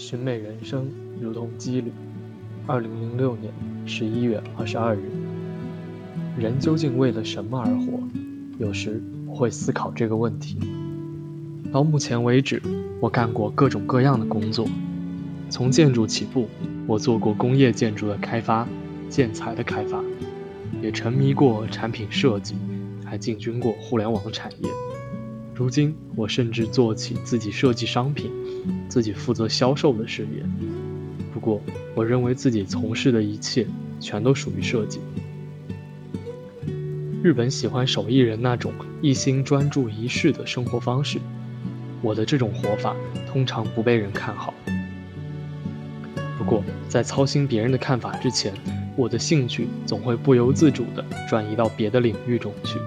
寻美人生如同羁旅。二零零六年十一月二十二日，人究竟为了什么而活？有时会思考这个问题。到目前为止，我干过各种各样的工作，从建筑起步，我做过工业建筑的开发、建材的开发，也沉迷过产品设计，还进军过互联网产业。如今，我甚至做起自己设计商品。自己负责销售的事业，不过我认为自己从事的一切全都属于设计。日本喜欢手艺人那种一心专注一事的生活方式，我的这种活法通常不被人看好。不过在操心别人的看法之前，我的兴趣总会不由自主地转移到别的领域中去。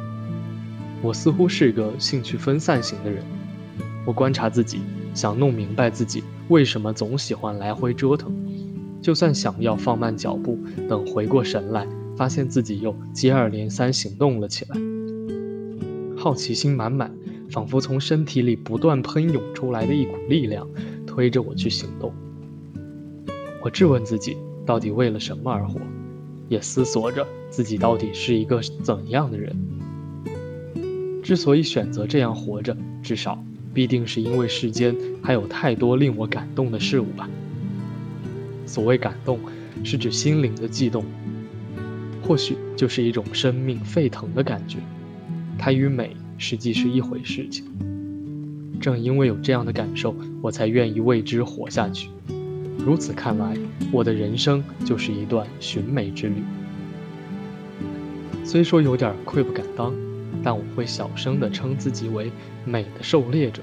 我似乎是个兴趣分散型的人，我观察自己。想弄明白自己为什么总喜欢来回折腾，就算想要放慢脚步，等回过神来，发现自己又接二连三行动了起来。好奇心满满，仿佛从身体里不断喷涌出来的一股力量，推着我去行动。我质问自己，到底为了什么而活？也思索着自己到底是一个怎样的人。之所以选择这样活着，至少。必定是因为世间还有太多令我感动的事物吧。所谓感动，是指心灵的悸动，或许就是一种生命沸腾的感觉。它与美实际是一回事情。正因为有这样的感受，我才愿意为之活下去。如此看来，我的人生就是一段寻美之旅。虽说有点愧不敢当。但我会小声地称自己为美的狩猎者。